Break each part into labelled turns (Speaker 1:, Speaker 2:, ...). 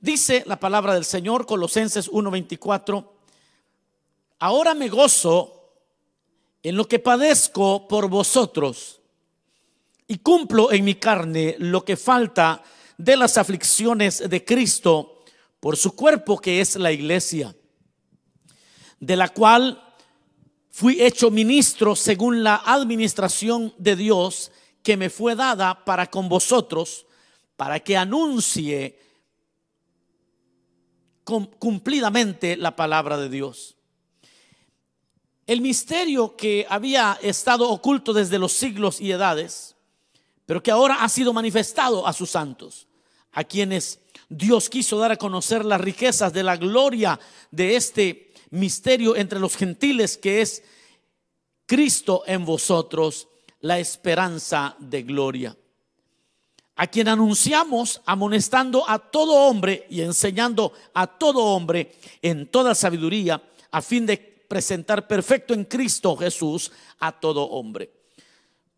Speaker 1: Dice la palabra del Señor, Colosenses 1:24, ahora me gozo en lo que padezco por vosotros y cumplo en mi carne lo que falta de las aflicciones de Cristo por su cuerpo que es la iglesia, de la cual fui hecho ministro según la administración de Dios que me fue dada para con vosotros, para que anuncie cumplidamente la palabra de Dios. El misterio que había estado oculto desde los siglos y edades, pero que ahora ha sido manifestado a sus santos, a quienes Dios quiso dar a conocer las riquezas de la gloria de este misterio entre los gentiles, que es Cristo en vosotros, la esperanza de gloria. A quien anunciamos amonestando a todo hombre y enseñando a todo hombre en toda sabiduría, a fin de presentar perfecto en Cristo Jesús a todo hombre.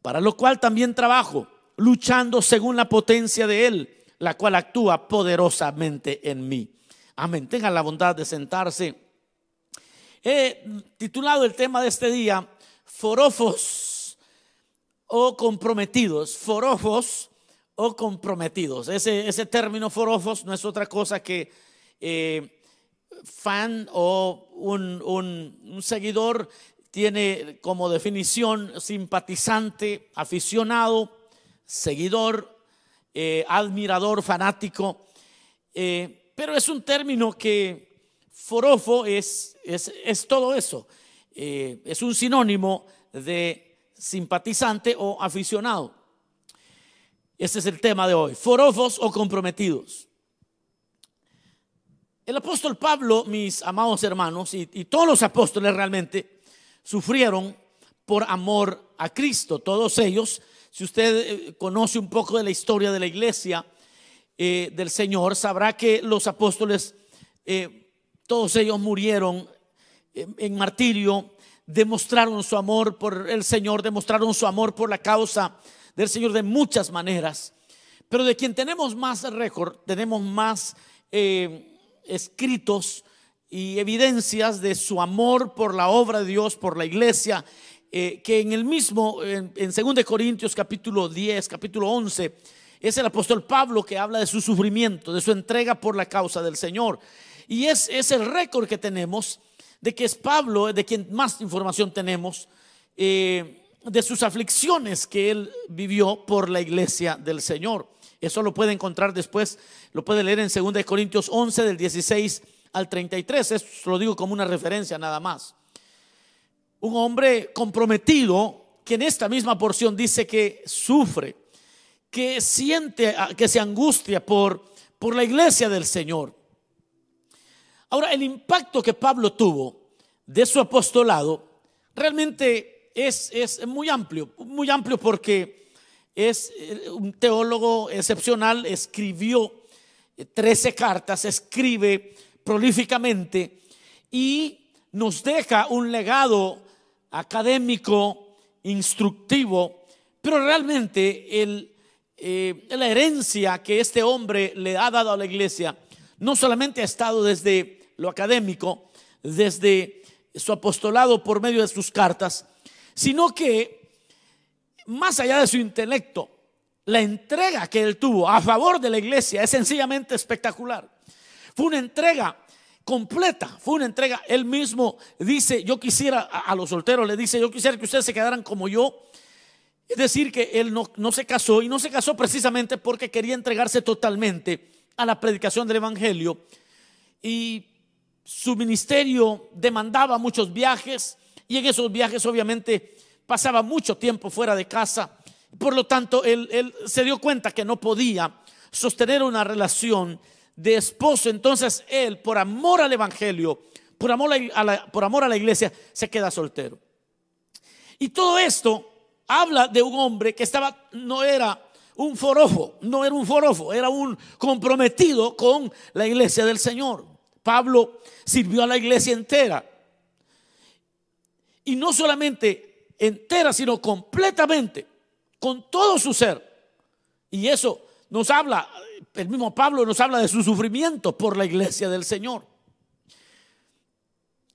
Speaker 1: Para lo cual también trabajo, luchando según la potencia de Él, la cual actúa poderosamente en mí. Amén. Tengan la bondad de sentarse. He titulado el tema de este día, forofos o comprometidos. Forofos o comprometidos. Ese, ese término forofos no es otra cosa que eh, fan o un, seguidor tiene como definición simpatizante, aficionado, seguidor, eh, admirador, fanático. Eh, pero es un término que forofo es, es, todo eso. Es un sinónimo de simpatizante o aficionado. Ese es el tema de hoy. Forofos o comprometidos. El apóstol Pablo, mis amados hermanos, y, todos los apóstoles realmente sufrieron por amor a Cristo. Todos ellos, si usted eh, conoce un poco de la historia de la iglesia eh, del Señor, sabrá que los apóstoles, eh, todos ellos murieron en martirio, demostraron su amor por el Señor, demostraron su amor por la causa del Señor de muchas maneras. Pero de quien tenemos más récord, tenemos más escritos y evidencias de su amor por la obra de Dios, por la iglesia, eh, que en el mismo, en, en 2 Corintios capítulo 10, capítulo 11, es el apóstol Pablo que habla de su sufrimiento, de su entrega por la causa del Señor. Y es, es el récord que tenemos de que es Pablo, de quien más información tenemos, eh, de sus aflicciones que él vivió por la iglesia del Señor. Eso lo puede encontrar después, lo puede leer en 2 Corintios 11 del 16 al 33. Eso lo digo como una referencia nada más. Un hombre comprometido que en esta misma porción dice que sufre, que siente, que se angustia por, por la iglesia del Señor. Ahora, el impacto que Pablo tuvo de su apostolado realmente es, muy amplio, muy amplio porque es eh, un teólogo excepcional, escribió 13 cartas, escribe prolíficamente y nos deja un legado académico, instructivo, pero realmente el, eh, la herencia que este hombre le ha dado a la iglesia no solamente ha estado desde lo académico, desde su apostolado por medio de sus cartas, sino que más allá de su intelecto, la entrega que él tuvo a favor de la iglesia es sencillamente espectacular. Fue una entrega completa, fue una entrega. Él mismo dice, yo quisiera, a, los solteros le dice, yo quisiera que ustedes se quedaran como yo. Es decir, que él no, no se casó y no se casó precisamente porque quería entregarse totalmente a la predicación del Evangelio. Y su ministerio demandaba muchos viajes y en esos viajes obviamente pasaba mucho tiempo fuera de casa. Por lo tanto, él, se dio cuenta que no podía sostener una relación de esposo. Entonces, él, por amor al Evangelio, por amor a la, por amor a la iglesia, se queda soltero. Y todo esto habla de un hombre que estaba, no era un forofo, no era un forofo, era un comprometido con la iglesia del Señor. Pablo sirvió a la iglesia entera. Y no solamente entera, sino completamente, con todo su ser. Y eso nos habla, el mismo Pablo nos habla de su sufrimiento por la iglesia del Señor.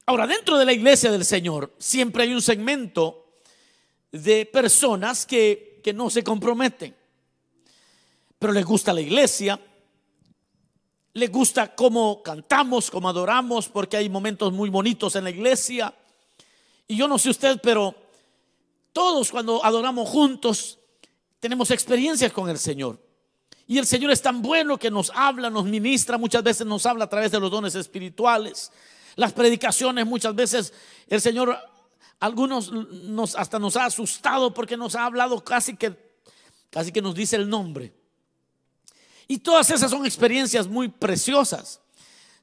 Speaker 1: Ahora, dentro de la iglesia del Señor siempre hay un segmento de personas que, que no se comprometen, pero les gusta la iglesia, les gusta cómo cantamos, cómo adoramos, porque hay momentos muy bonitos en la iglesia. Y yo no sé usted, pero todos cuando adoramos juntos tenemos experiencias con el Señor. Y el Señor es tan bueno que nos habla, nos ministra, muchas veces nos habla a través de los dones espirituales. Las predicaciones muchas veces el Señor, algunos nos hasta nos ha asustado porque nos ha hablado casi que casi que nos dice el nombre. Y todas esas son experiencias muy preciosas.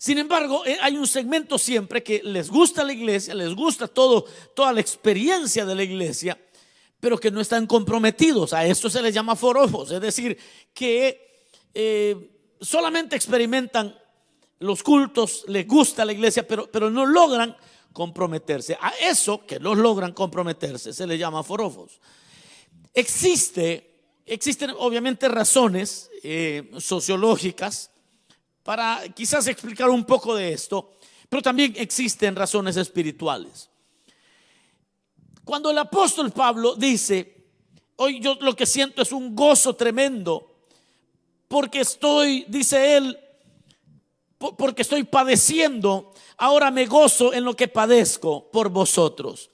Speaker 1: Sin embargo, eh, hay un segmento siempre que les gusta la iglesia, les gusta todo, toda la experiencia de la iglesia, pero que no están comprometidos. A esto se les llama forofos, es decir, que eh, solamente experimentan los cultos, les gusta la iglesia, pero, pero no logran comprometerse. A eso que no logran comprometerse se les llama forofos. Existe, existen obviamente razones eh, sociológicas para quizás explicar un poco de esto, pero también existen razones espirituales. Cuando el apóstol Pablo dice, hoy yo lo que siento es un gozo tremendo, porque estoy, dice él, porque estoy padeciendo, ahora me gozo en lo que padezco por vosotros.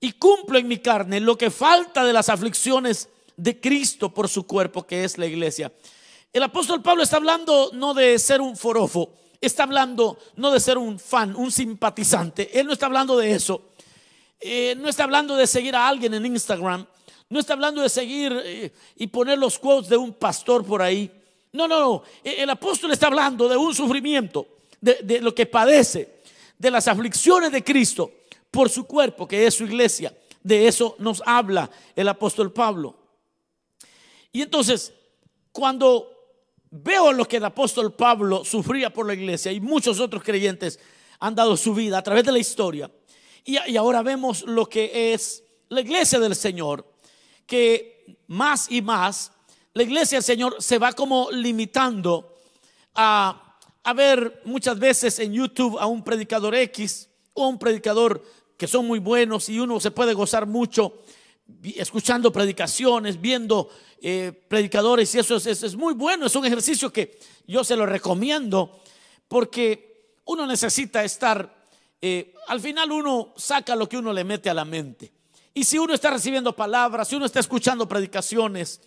Speaker 1: Y cumplo en mi carne lo que falta de las aflicciones de Cristo por su cuerpo, que es la iglesia. El apóstol Pablo está hablando no de ser un forofo, está hablando no de ser un fan, un simpatizante. Él no está hablando de eso. Eh, no está hablando de seguir a alguien en Instagram. No está hablando de seguir eh, y poner los quotes de un pastor por ahí. No, no, no. El apóstol está hablando de un sufrimiento, de, lo que padece, de las aflicciones de Cristo por su cuerpo, que es su iglesia. De eso nos habla el apóstol Pablo. Y entonces, cuando veo lo que el apóstol Pablo sufría por la iglesia y muchos otros creyentes han dado su vida a través de la historia, y, ahora vemos lo que es la iglesia del Señor, que más y más la iglesia del Señor se va como limitando a, a ver muchas veces en YouTube a un predicador X o un predicador que son muy buenos y uno se puede gozar mucho escuchando predicaciones, viendo eh, predicadores y eso es, muy bueno, es un ejercicio que yo se lo recomiendo porque uno necesita estar, eh, al final uno saca lo que uno le mete a la mente. Y si uno está recibiendo palabras, si uno está escuchando predicaciones,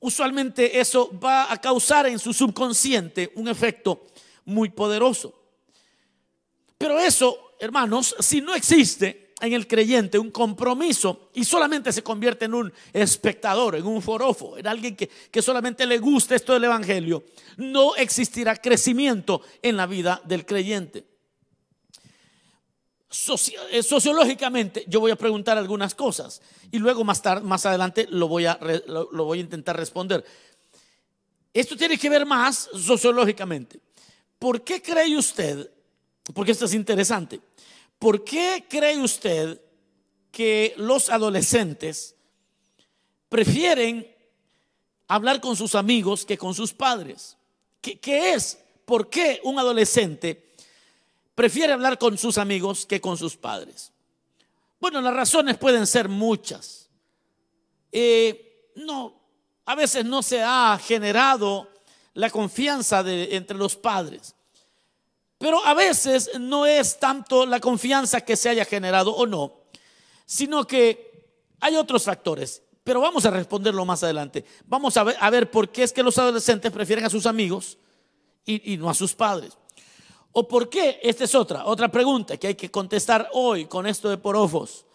Speaker 1: usualmente eso va a causar en su subconsciente un efecto muy poderoso. Pero eso, hermanos, si no existe en el creyente un compromiso y solamente se convierte en un espectador, en un forofo, en alguien que, que solamente le gusta esto del Evangelio, no existirá crecimiento en la vida del creyente. Eh, sociológicamente yo voy a preguntar algunas cosas y luego más tarde más adelante lo voy a lo, voy a intentar responder esto tiene que ver más sociológicamente ¿por qué cree usted porque esto es interesante ¿por qué cree usted que los adolescentes prefieren hablar con sus amigos que con sus padres? ¿Qué, es? ¿Por qué un adolescente prefiere hablar con sus amigos que con sus padres. Bueno, las razones pueden ser muchas. Eh, no, a veces no se ha generado la confianza entre los padres. Pero a veces no es tanto la confianza que se haya generado o no, sino que hay otros factores. Pero vamos a responderlo más adelante. Vamos a ver, por qué es que los adolescentes prefieren a sus amigos y, y no a sus padres. ¿O por qué? Esta es otra, otra pregunta que hay que contestar hoy con esto de porofos.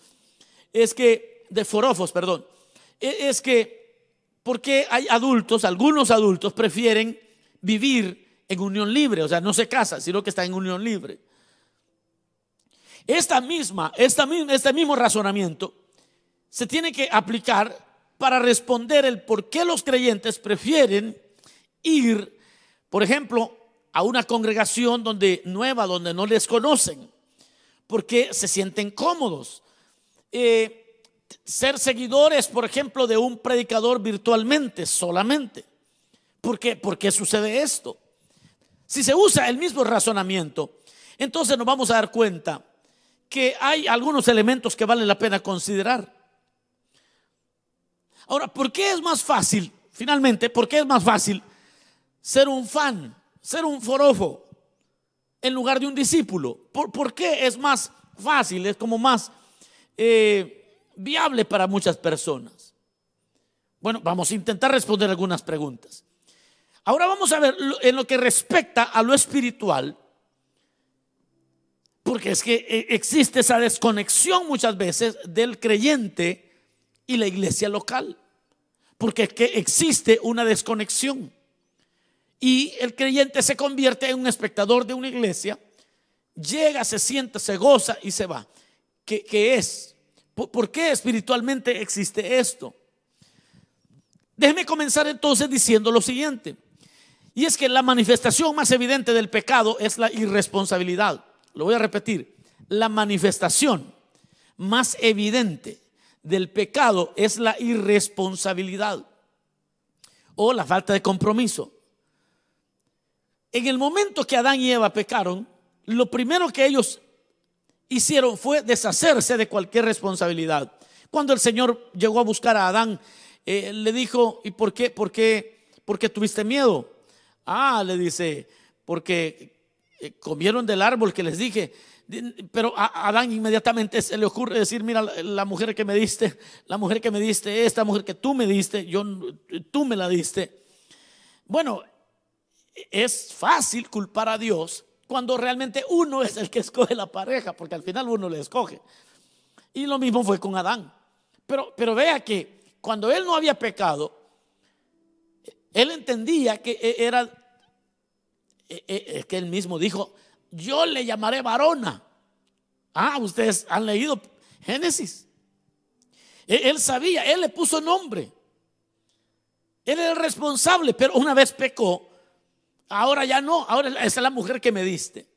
Speaker 1: Es que, de forofos, perdón. E, es que, ¿por qué hay adultos, algunos adultos prefieren vivir en unión libre? O sea, no se casan, sino que están en unión libre. Esta misma, esta, este mismo razonamiento se tiene que aplicar para responder el por qué los creyentes prefieren ir, por ejemplo, a una congregación donde nueva, donde no les conocen, porque se sienten cómodos. Eh, ser seguidores, por ejemplo, de un predicador virtualmente solamente. ¿Por qué? ¿Por qué sucede esto? Si se usa el mismo razonamiento, entonces nos vamos a dar cuenta que hay algunos elementos que vale la pena considerar. Ahora, ¿por qué es más fácil, finalmente, por qué es más fácil ser un fan, ser un forofo, en lugar de un discípulo? ¿Por, qué es más fácil, es como más eh, viable para muchas personas? Bueno, vamos a intentar responder algunas preguntas. Ahora vamos a ver en lo que respecta a lo espiritual, porque es que eh, existe esa desconexión muchas veces del creyente y la iglesia local. Porque es que existe una desconexión. Y el creyente se convierte en un espectador de una iglesia, llega, se sienta, se goza y se va. ¿Qué, es? ¿Por qué espiritualmente existe esto? Déjeme comenzar entonces diciendo lo siguiente. Y es que la manifestación más evidente del pecado es la irresponsabilidad. Lo voy a repetir. La manifestación más evidente del pecado es la irresponsabilidad o la falta de compromiso. En el momento que Adán y Eva pecaron, lo primero que ellos hicieron fue deshacerse de cualquier responsabilidad. Cuando el Señor llegó a buscar a Adán, eh, le dijo, ¿y por qué? ¿Por qué? ¿Por qué tuviste miedo? Ah, le dice, porque eh, comieron del árbol que les dije. Pero a Adán inmediatamente se le ocurre decir, mira, la mujer que me diste, la mujer que me diste, esta mujer que tú me diste, yo, tú me la diste. Bueno, es fácil culpar a Dios cuando realmente uno es el que escoge la pareja, porque al final uno le escoge. Y lo mismo fue con Adán. Pero, pero vea que cuando él no había pecado, él entendía que e, era es que él mismo dijo, yo le llamaré varona. Ah, ustedes han leído Génesis. E, él sabía, él le puso nombre. Él era el responsable, pero una vez pecó, ahora ya no, ahora es la mujer que me diste.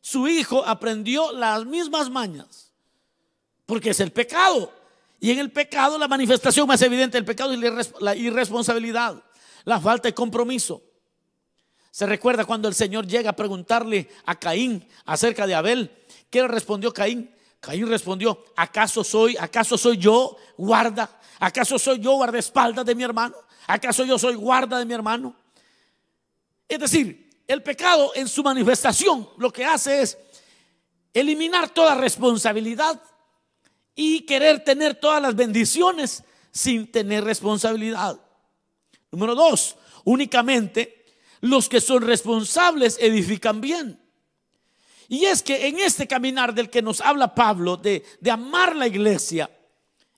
Speaker 1: Su hijo aprendió las mismas mañas, porque es el pecado. Y en el pecado la manifestación más evidente del pecado es la irresponsabilidad, la falta de compromiso. Se recuerda cuando el Señor llega a preguntarle a Caín acerca de Abel. ¿Qué respondió Caín? Caín respondió, ¿acaso soy, acaso soy yo guarda? ¿Acaso soy yo guardaespaldas de mi hermano? ¿Acaso yo soy guarda de mi hermano? Es decir, el pecado en su manifestación lo que hace es eliminar toda responsabilidad y querer tener todas las bendiciones sin tener responsabilidad. Número dos, únicamente los que son responsables edifican bien. Y es que en este caminar del que nos habla Pablo, de, amar la iglesia,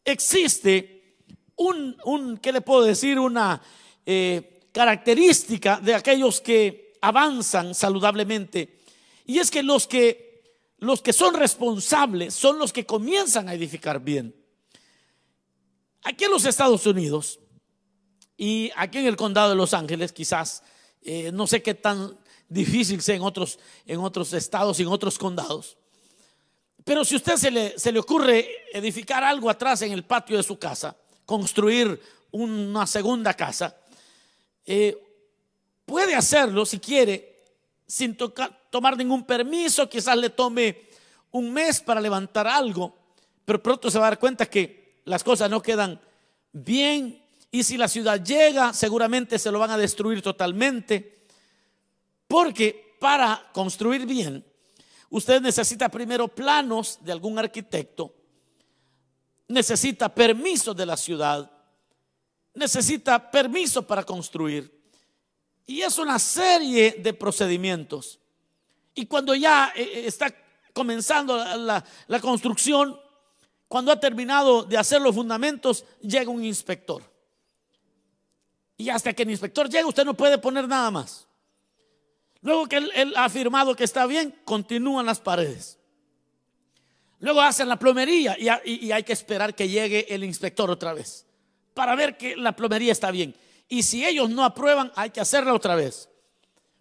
Speaker 1: existe un, un ¿qué le puedo decir? Una eh, característica de aquellos que avanzan saludablemente. Y es que los que, los que son responsables son los que comienzan a edificar bien. Aquí en los Estados Unidos y aquí en el condado de Los Ángeles, quizás eh, no sé qué tan difícil sea en otros, en otros estados y en otros condados. Pero si usted se le, se le ocurre edificar algo atrás en el patio de su casa, construir una segunda casa, eh, puede hacerlo si quiere sin tomar ningún permiso, quizás le tome un mes para levantar algo, pero pronto se va a dar cuenta que las cosas no quedan bien y si la ciudad llega, seguramente se lo van a destruir totalmente. Porque para construir bien, usted necesita primero planos de algún arquitecto, necesita permiso de la ciudad, necesita permiso para construir. Y es una serie de procedimientos. Y cuando ya eh, eh, está comenzando la construcción, cuando ha terminado de hacer los fundamentos, llega un inspector. Y hasta que el inspector llegue, usted no puede poner nada más. Luego que él, ha afirmado que está bien, continúan las paredes. Luego hacen la plomería y, hay que esperar que llegue el inspector otra vez para ver que la plomería está bien. Y si ellos no aprueban, hay que hacerla otra vez.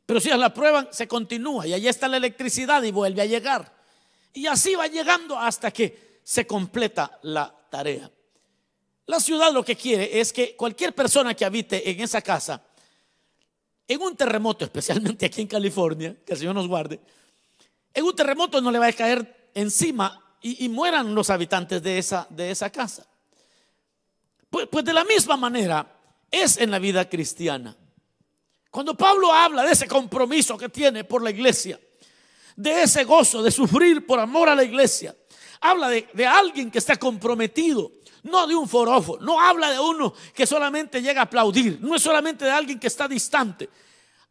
Speaker 1: Pero si ellos la aprueban, se continúa y ahí está la electricidad y vuelve a llegar. Y así va llegando hasta que se completa la tarea. La ciudad lo que quiere es que cualquier persona que habite en esa casa en un terremoto, especialmente aquí en California, que el Señor nos guarde, en un terremoto no le va a caer encima y, mueran los habitantes de esa, de esa casa. Pues, pues de la misma manera es en la vida cristiana. Cuando Pablo habla de ese compromiso que tiene por la iglesia, de ese gozo de sufrir por amor a la iglesia, habla de, de alguien que está comprometido, no de un forofo, no habla de uno que solamente llega a aplaudir, no es solamente de alguien que está distante.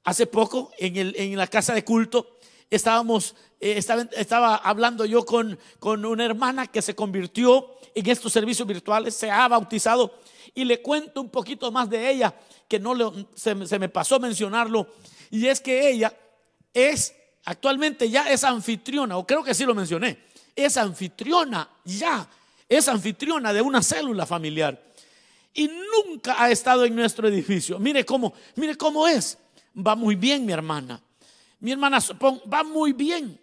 Speaker 1: Hace poco en, el, en la casa de culto estábamos, eh, estaba, hablando yo con, con una hermana que se convirtió en estos servicios virtuales, se ha bautizado y le cuento un poquito más de ella, que no se, se me pasó mencionarlo, y es que ella es actualmente ya es anfitriona, o creo que sí lo mencioné, es anfitriona ya es anfitriona de una célula familiar y nunca ha estado en nuestro edificio. Mire cómo, mire cómo es. Va muy bien, mi hermana. Mi hermana va muy bien,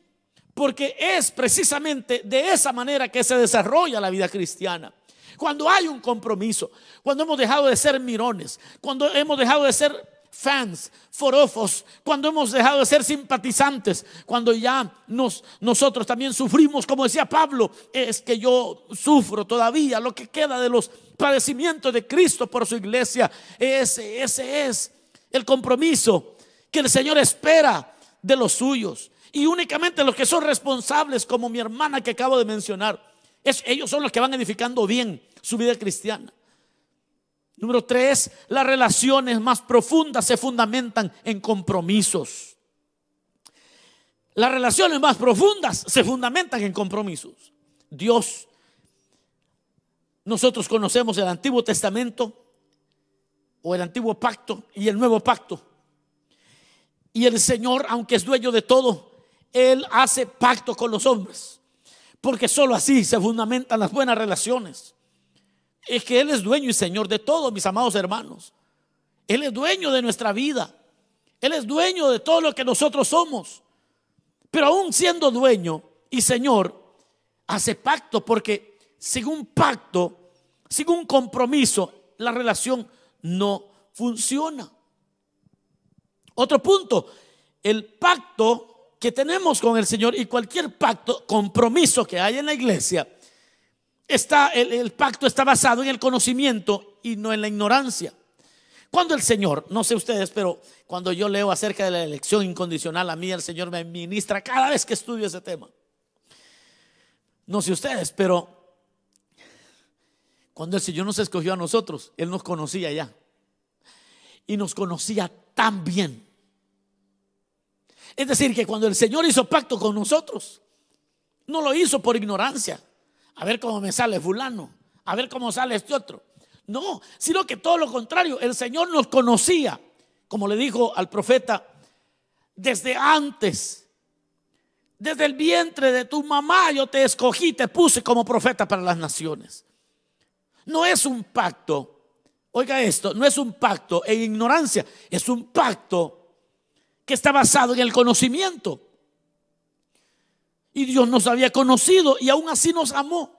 Speaker 1: porque es precisamente de esa manera que se desarrolla la vida cristiana. Cuando hay un compromiso, cuando hemos dejado de ser mirones, cuando hemos dejado de ser fans, forofos, cuando hemos dejado de ser simpatizantes, cuando ya nos, nosotros también sufrimos, como decía Pablo, es que yo sufro todavía lo que queda de los padecimientos de Cristo por su iglesia. Ese, ese es el compromiso que el Señor espera de los suyos. Y únicamente los que son responsables, como mi hermana que acabo de mencionar, ellos son los que van edificando bien su vida cristiana. Número tres, las relaciones más profundas se fundamentan en compromisos. Las relaciones más profundas se fundamentan en compromisos. Dios, nosotros conocemos el Antiguo Testamento o el Antiguo Pacto y el Nuevo Pacto. Y el Señor, aunque es dueño de todo, Él hace pacto con los hombres. Porque solo así se fundamentan las buenas relaciones es que Él es dueño y Señor de todo, mis amados hermanos. Él es dueño de nuestra vida. Él es dueño de todo lo que nosotros somos. Pero aún siendo dueño y Señor, hace pacto porque sin un pacto, sin un compromiso, la relación no funciona. Otro punto, el pacto que tenemos con el Señor y cualquier pacto, compromiso que hay en la iglesia, está, el, pacto está basado en el conocimiento y no en la ignorancia. Cuando el Señor, no sé ustedes, pero cuando yo leo acerca de la elección incondicional, a mí el Señor me ministra cada vez que estudio ese tema. No sé ustedes, pero cuando el Señor nos escogió a nosotros, Él nos conocía ya. Y nos conocía tan bien. Es decir, que cuando el Señor hizo pacto con nosotros, no lo hizo por ignorancia a ver cómo me sale fulano, a ver cómo sale este otro. No, sino que todo lo contrario, el Señor nos conocía, como le dijo al profeta, desde antes, desde el vientre de tu mamá yo te escogí, te puse como profeta para las naciones. No es un pacto, oiga esto, no es un pacto en ignorancia, es un pacto que está basado en el conocimiento. Y Dios nos había conocido y aún así nos amó.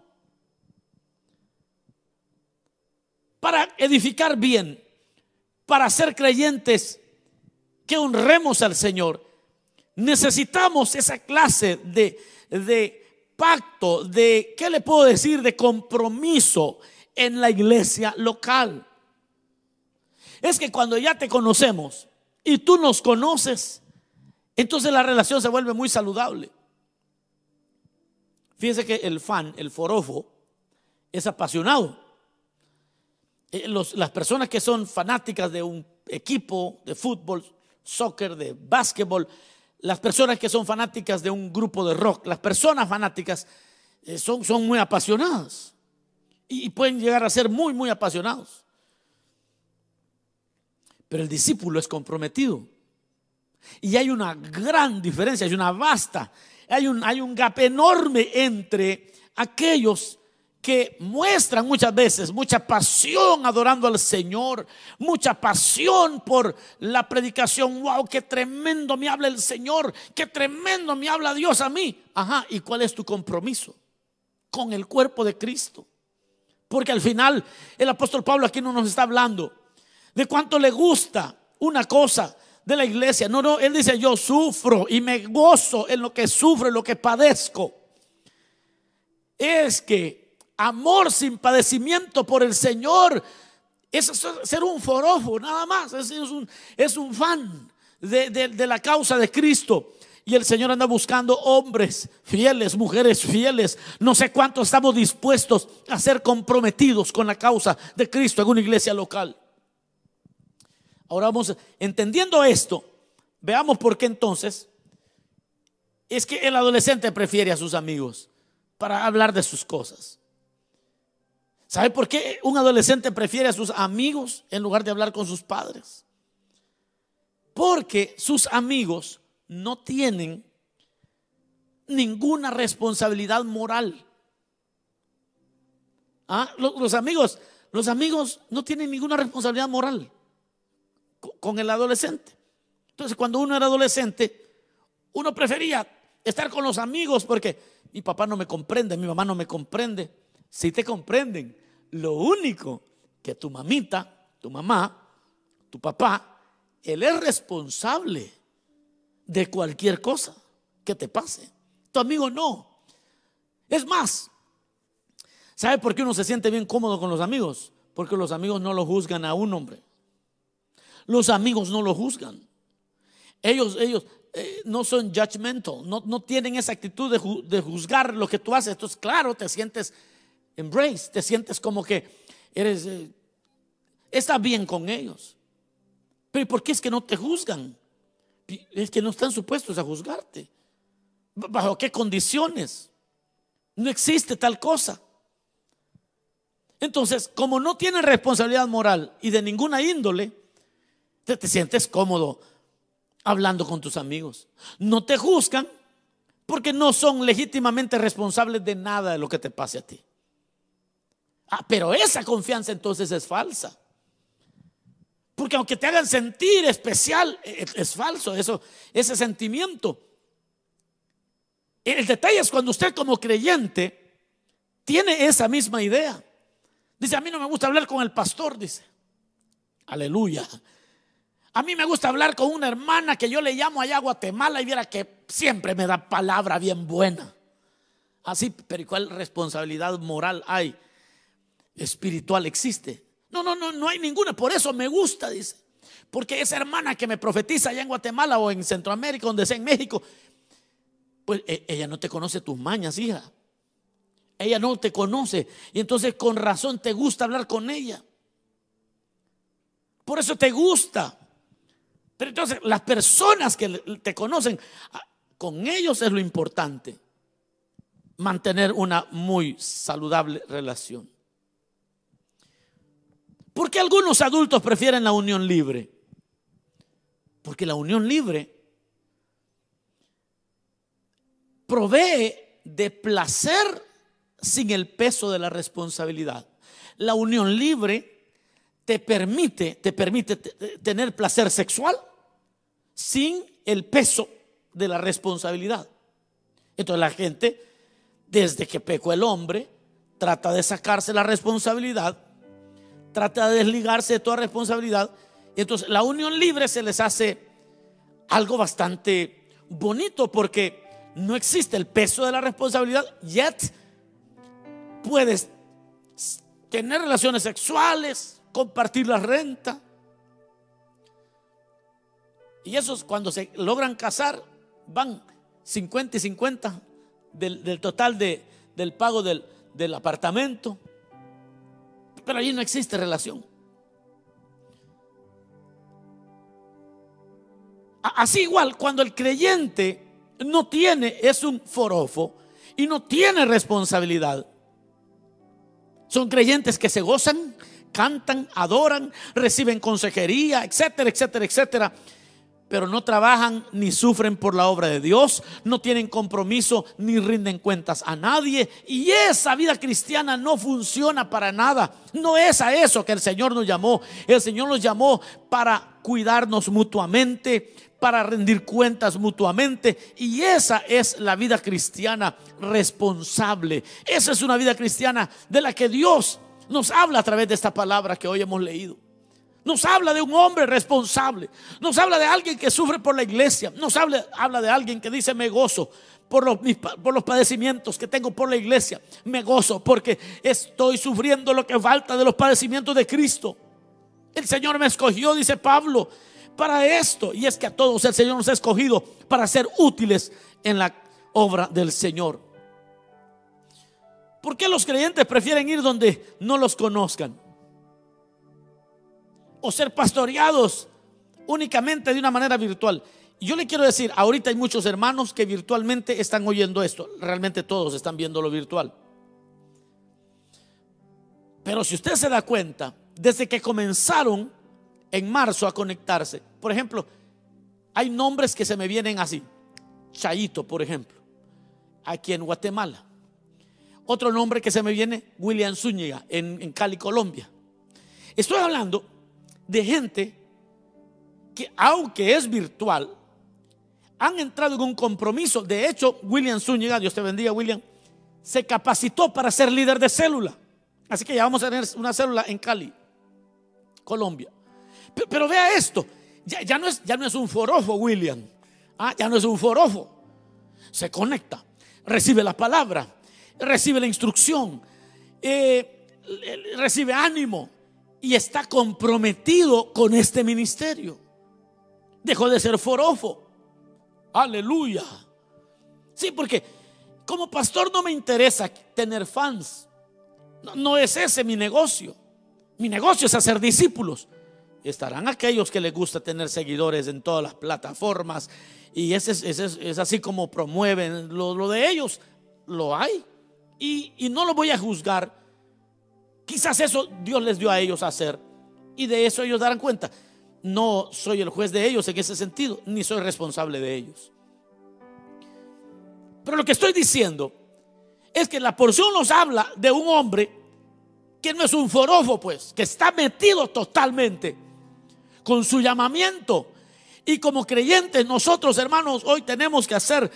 Speaker 1: Para edificar bien, para ser creyentes que honremos al Señor, necesitamos esa clase de, de pacto, de, ¿qué le puedo decir? De compromiso en la iglesia local. Es que cuando ya te conocemos y tú nos conoces, entonces la relación se vuelve muy saludable. Fíjense que el fan, el forofo, es apasionado. Eh, las personas que son fanáticas de un equipo de fútbol, soccer, de básquetbol, las personas que son fanáticas de un grupo de rock, las personas fanáticas eh, son, muy apasionadas y, pueden llegar a ser muy, muy apasionados. Pero el discípulo es comprometido. Y hay una gran diferencia, hay una vasta hay un, hay un gap enorme entre aquellos que muestran muchas veces mucha pasión adorando al Señor, mucha pasión por la predicación. Wow, qué tremendo me habla el Señor, qué tremendo me habla Dios a mí. Ajá, ¿y cuál es tu compromiso con el cuerpo de Cristo? Porque al final el apóstol Pablo aquí no nos está hablando de cuánto le gusta una cosa de la iglesia. No, no, él dice, yo sufro y me gozo en lo que sufro, en lo que padezco. Es que amor sin padecimiento por el Señor es ser un forofo, nada más. Es, un, es un fan de, de la causa de Cristo. Y el Señor anda buscando hombres fieles, mujeres fieles. No sé cuánto estamos dispuestos a ser comprometidos con la causa de Cristo en una iglesia local. Ahora vamos, entendiendo esto, veamos por qué entonces es que el adolescente prefiere a sus amigos para hablar de sus cosas. ¿Sabe por qué un adolescente prefiere a sus amigos en lugar de hablar con sus padres? Porque sus amigos no tienen ninguna responsabilidad moral. ¿Ah? Los, amigos, los amigos no tienen ninguna responsabilidad moral con el adolescente. Entonces, cuando uno era adolescente, uno prefería estar con los amigos porque mi papá no me comprende, mi mamá no me comprende. Si te comprenden, lo único que tu mamita, tu mamá, tu papá, él es responsable de cualquier cosa que te pase. Tu amigo no. Es más, ¿sabe por qué uno se siente bien cómodo con los amigos? Porque los amigos no lo juzgan a un hombre. Los amigos no lo juzgan. Ellos, ellos eh, no son judgmental, no, no, tienen esa actitud de, juzgar lo que tú haces. Entonces, claro, te sientes embrace, te sientes como que eres, eh, está bien con ellos. Pero ¿por qué es que no te juzgan? Es que no están supuestos a juzgarte. ¿Bajo qué condiciones? No existe tal cosa. Entonces, como no tienes responsabilidad moral y de ninguna índole, te, te sientes cómodo hablando con tus amigos. No te juzgan porque no son legítimamente responsables de nada de lo que te pase a ti. Ah, pero esa confianza entonces es falsa. Porque aunque te hagan sentir especial, e, e, es, falso eso, ese sentimiento. El detalle es cuando usted como creyente tiene esa misma idea. Dice, a mí no me gusta hablar con el pastor, dice. Aleluya. A mí me gusta hablar con una hermana que yo le llamo allá a Guatemala y viera que siempre me da palabra bien buena. Así, pero ¿cuál responsabilidad moral hay? Espiritual existe. No, no, no, no hay ninguna. Por eso me gusta, dice. Porque esa hermana que me profetiza allá en Guatemala o en Centroamérica, donde sea en México, pues e, ella no te conoce tus mañas, hija. Ella no te conoce. Y entonces con razón te gusta hablar con ella. Por eso te gusta. Pero entonces las personas que te conocen, ah, con ellos es lo importante. Mantener una muy saludable relación. ¿Por qué algunos adultos prefieren la unión libre? Porque la unión libre provee de placer sin el peso de la responsabilidad. La unión libre te permite, te permite tener placer sexual sin el peso de la responsabilidad. Entonces la gente, desde que pecó el hombre, trata de sacarse la responsabilidad, trata de desligarse de toda responsabilidad. Entonces la unión libre se les hace algo bastante bonito porque no existe el peso de la responsabilidad, yet puedes tener relaciones sexuales, compartir la renta, y esos cuando se logran casar van 50 y 50 del, total de, del pago del, del apartamento. Pero allí no existe relación. Así igual, cuando el creyente no tiene, es un forofo y no tiene responsabilidad. Son creyentes que se gozan, cantan, adoran, reciben consejería, etcétera, etcétera, etcétera pero no trabajan ni sufren por la obra de Dios, no tienen compromiso ni rinden cuentas a nadie. Y esa vida cristiana no funciona para nada. No es a eso que el Señor nos llamó. El Señor nos llamó para cuidarnos mutuamente, para rendir cuentas mutuamente. Y esa es la vida cristiana responsable. Esa es una vida cristiana de la que Dios nos habla a través de esta palabra que hoy hemos leído. Nos habla de un hombre responsable. Nos habla de alguien que sufre por la iglesia. Nos habla, habla de alguien que dice me gozo por los, por los padecimientos que tengo por la iglesia. Me gozo porque estoy sufriendo lo que falta de los padecimientos de Cristo. El Señor me escogió, dice Pablo, para esto. Y es que a todos el Señor nos ha escogido para ser útiles en la obra del Señor. ¿Por qué los creyentes prefieren ir donde no los conozcan? O ser pastoreados únicamente de una manera virtual. yo le quiero decir, ahorita hay muchos hermanos que virtualmente están oyendo esto. Realmente todos están viendo lo virtual. Pero si usted se da cuenta, desde que comenzaron en marzo a conectarse, por ejemplo, hay nombres que se me vienen así. Chayito, por ejemplo, aquí en Guatemala. Otro nombre que se me viene, William Zúñiga, en, Cali, Colombia. Estoy hablando de gente que, aunque es virtual, han entrado en un compromiso. De hecho, William Zúñiga, Dios te bendiga, William, se capacitó para ser líder de célula. Así que ya vamos a tener una célula en Cali, Colombia. Pero, vea esto, ya, no es, ya no es un forofo, William. Ah, ya no es un forofo. Se conecta, recibe la palabra, recibe la instrucción, eh, recibe ánimo y está comprometido con este ministerio. Dejó de ser forofo. Aleluya. Sí, porque como pastor no me interesa tener fans. No, es ese mi negocio. Mi negocio es hacer discípulos. Estarán aquellos que les gusta tener seguidores en todas las plataformas y ese es, así como promueven lo, de ellos. Lo hay. Y, y no lo voy a juzgar. Quizás eso Dios les dio a ellos hacer y de eso ellos darán cuenta. No soy el juez de ellos en ese sentido, ni soy responsable de ellos. Pero lo que estoy diciendo es que la porción nos habla de un hombre que no es un forofo, pues, que está metido totalmente con su llamamiento. Y como creyentes, nosotros, hermanos, hoy tenemos que hacer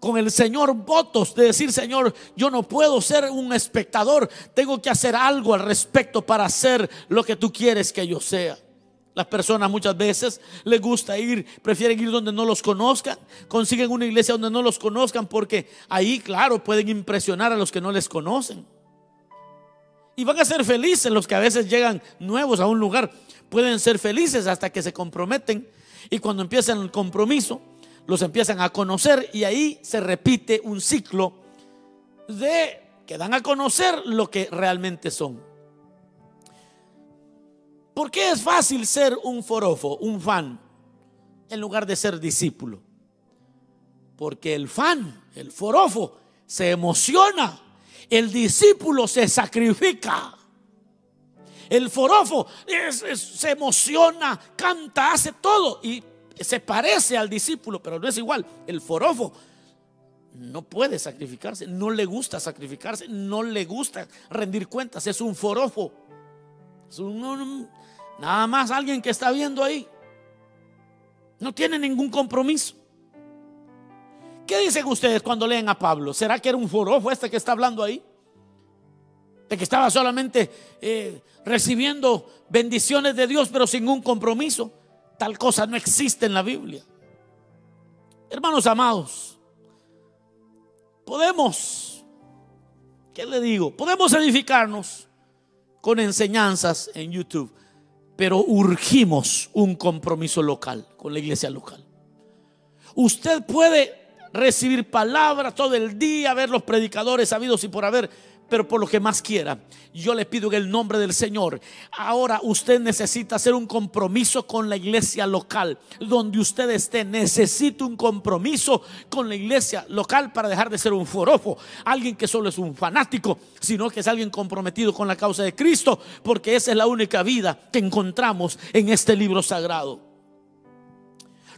Speaker 1: con el Señor votos de decir, Señor, yo no puedo ser un espectador, tengo que hacer algo al respecto para hacer lo que tú quieres que yo sea. Las personas muchas veces les gusta ir, prefieren ir donde no los conozcan, consiguen una iglesia donde no los conozcan porque ahí, claro, pueden impresionar a los que no les conocen. Y van a ser felices los que a veces llegan nuevos a un lugar, pueden ser felices hasta que se comprometen y cuando empiezan el compromiso, los empiezan a conocer y ahí se repite un ciclo de que dan a conocer lo que realmente son. ¿Por qué es fácil ser un forofo, un fan, en lugar de ser discípulo? Porque el fan, el forofo, se emociona. El discípulo se sacrifica. El forofo se emociona, canta, hace todo y se parece al discípulo, pero no es igual. El forofo no puede sacrificarse, no le gusta sacrificarse, no le gusta rendir cuentas, es un forofo. Nada más alguien que está viendo ahí. No tiene ningún compromiso. ¿Qué dicen ustedes cuando leen a Pablo? ¿Será que era un forofo este que está hablando ahí? De que estaba solamente eh, recibiendo bendiciones de Dios, pero sin un compromiso. Tal cosa no existe en la Biblia. Hermanos amados, podemos, ¿qué le digo? Podemos edificarnos con enseñanzas en YouTube pero urgimos un compromiso local con la iglesia local. Usted puede recibir palabras todo el día, ver los predicadores sabidos y por haber, pero por lo que más quiera, yo le pido en el nombre del Señor. Ahora usted necesita hacer un compromiso con la iglesia local. Donde usted esté, necesita un compromiso con la iglesia local para dejar de ser un forofo, alguien que solo es un fanático, sino que es alguien comprometido con la causa de Cristo, porque esa es la única vida que encontramos en este libro sagrado.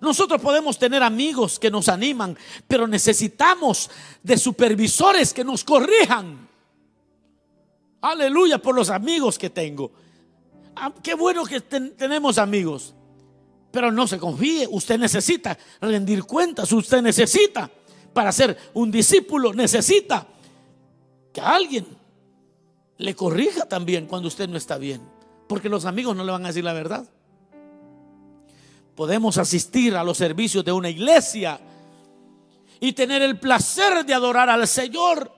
Speaker 1: Nosotros podemos tener amigos que nos animan, pero necesitamos de supervisores que nos corrijan. Aleluya por los amigos que tengo. Ah, qué bueno que tenemos amigos. Pero no se confíe, usted necesita rendir cuentas, usted necesita para ser un discípulo, necesita que alguien le corrija también cuando usted no está bien. porque los amigos no le van a decir la verdad. Podemos asistir a los servicios de una iglesia y tener el placer de adorar al Señor,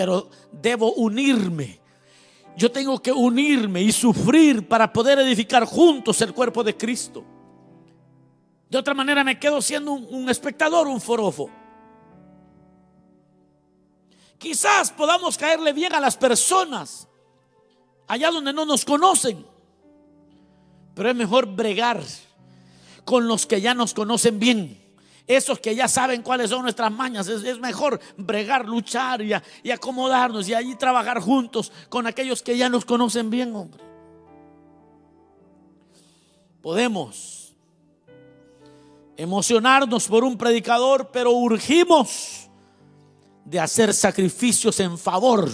Speaker 1: pero debo unirme. Yo tengo que unirme y sufrir para poder edificar juntos el cuerpo de Cristo. De otra manera me quedo siendo un, espectador, un forofo. Quizás podamos caerle bien a las personas allá donde no nos conocen. Pero es mejor bregar con los que ya nos conocen bien. Esos que ya saben cuáles son nuestras mañas. Es, mejor bregar, luchar y, y, acomodarnos y allí trabajar juntos con aquellos que ya nos conocen bien, hombre. Podemos emocionarnos por un predicador, pero urgimos de hacer sacrificios en favor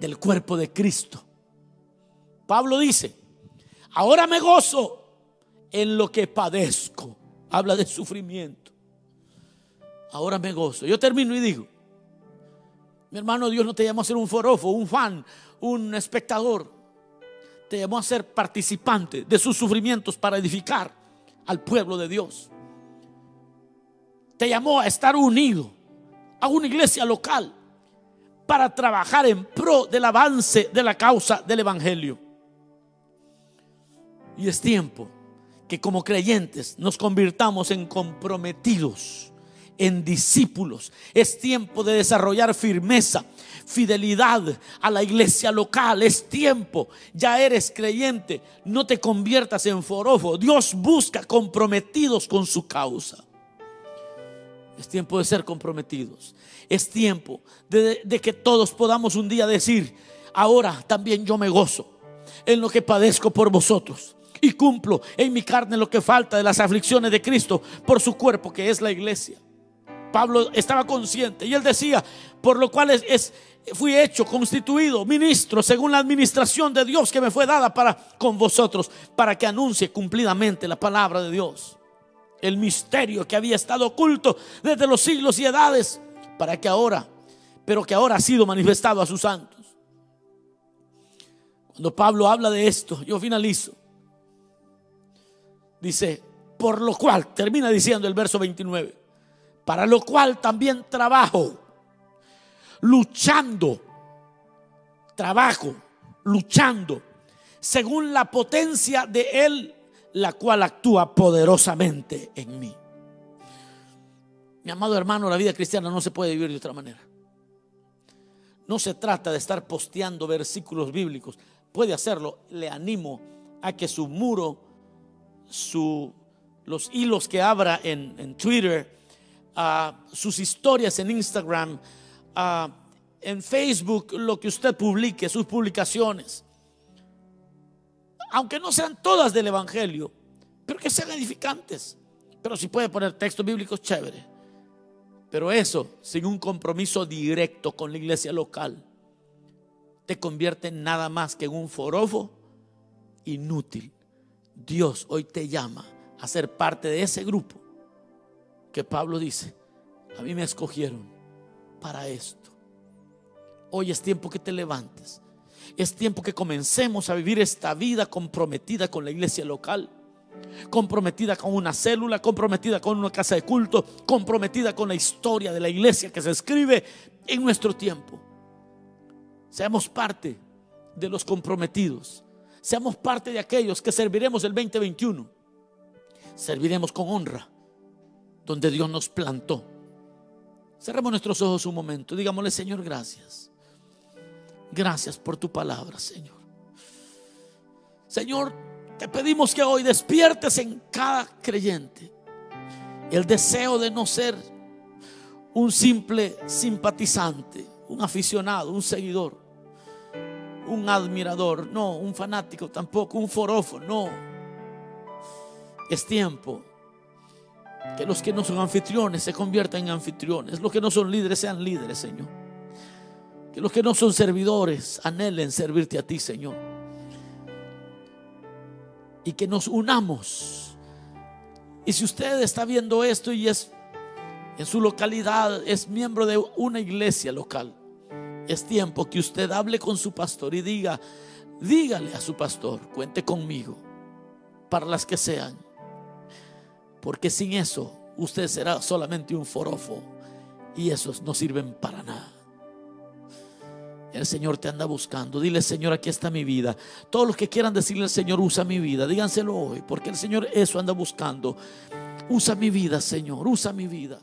Speaker 1: del cuerpo de Cristo. Pablo dice, ahora me gozo en lo que padezco. Habla de sufrimiento. Ahora me gozo. Yo termino y digo, mi hermano, Dios no te llamó a ser un forofo, un fan, un espectador. Te llamó a ser participante de sus sufrimientos para edificar al pueblo de Dios. Te llamó a estar unido a una iglesia local para trabajar en pro del avance de la causa del Evangelio. Y es tiempo que como creyentes nos convirtamos en comprometidos, en discípulos. Es tiempo de desarrollar firmeza, fidelidad a la iglesia local. Es tiempo, ya eres creyente, no te conviertas en forofo. Dios busca comprometidos con su causa. Es tiempo de ser comprometidos. Es tiempo de, de que todos podamos un día decir, ahora también yo me gozo en lo que padezco por vosotros y cumplo en mi carne lo que falta de las aflicciones de Cristo por su cuerpo que es la iglesia. Pablo estaba consciente y él decía, por lo cual es, fui hecho, constituido ministro según la administración de Dios que me fue dada para con vosotros, para que anuncie cumplidamente la palabra de Dios. El misterio que había estado oculto desde los siglos y edades, para que ahora, pero que ahora ha sido manifestado a sus santos. Cuando Pablo habla de esto, yo finalizo. Dice, por lo cual, termina diciendo el verso 29, para lo cual también trabajo, luchando, trabajo, luchando, según la potencia de Él, la cual actúa poderosamente en mí. Mi amado hermano, la vida cristiana no se puede vivir de otra manera. No se trata de estar posteando versículos bíblicos. Puede hacerlo. Le animo a que su muro su, los hilos que abra en, Twitter, sus historias en Instagram, en Facebook, lo que usted publique, sus publicaciones. Aunque no sean todas del Evangelio, pero que sean edificantes. Pero si puede poner textos bíblicos, chévere. Pero eso, sin un compromiso directo con la iglesia local, te convierte en nada más que en un forofo inútil Dios hoy te llama a ser parte de ese grupo que Pablo dice, a mí me escogieron para esto. Hoy es tiempo que te levantes. Es tiempo que comencemos a vivir esta vida comprometida con la iglesia local, comprometida con una célula, comprometida con una casa de culto, comprometida con la historia de la iglesia que se escribe en nuestro tiempo. Seamos parte de los comprometidos Seamos parte de aquellos que serviremos el 2021. Serviremos con honra donde Dios nos plantó. Cerremos nuestros ojos un momento. Digámosle, Señor, gracias. Gracias por tu palabra, Señor. Señor, te pedimos que hoy despiertes en cada creyente el deseo de no ser un simple simpatizante, un aficionado, un seguidor un admirador, no, un fanático tampoco, un forofo, no. Es tiempo que los que no son anfitriones se conviertan en anfitriones, los que no son líderes sean líderes, Señor. Que los que no son servidores anhelen servirte a ti, Señor. Y que nos unamos. Y si usted está viendo esto y es en su localidad, es miembro de una iglesia local, es tiempo que usted hable con su pastor y diga, dígale a su pastor, cuente conmigo para las que sean. Porque sin eso usted será solamente un forofo y esos no sirven para nada. El Señor te anda buscando. Dile, Señor, aquí está mi vida. Todos los que quieran decirle al Señor, usa mi vida, díganselo hoy, porque el Señor eso anda buscando. Usa mi vida, Señor, usa mi vida.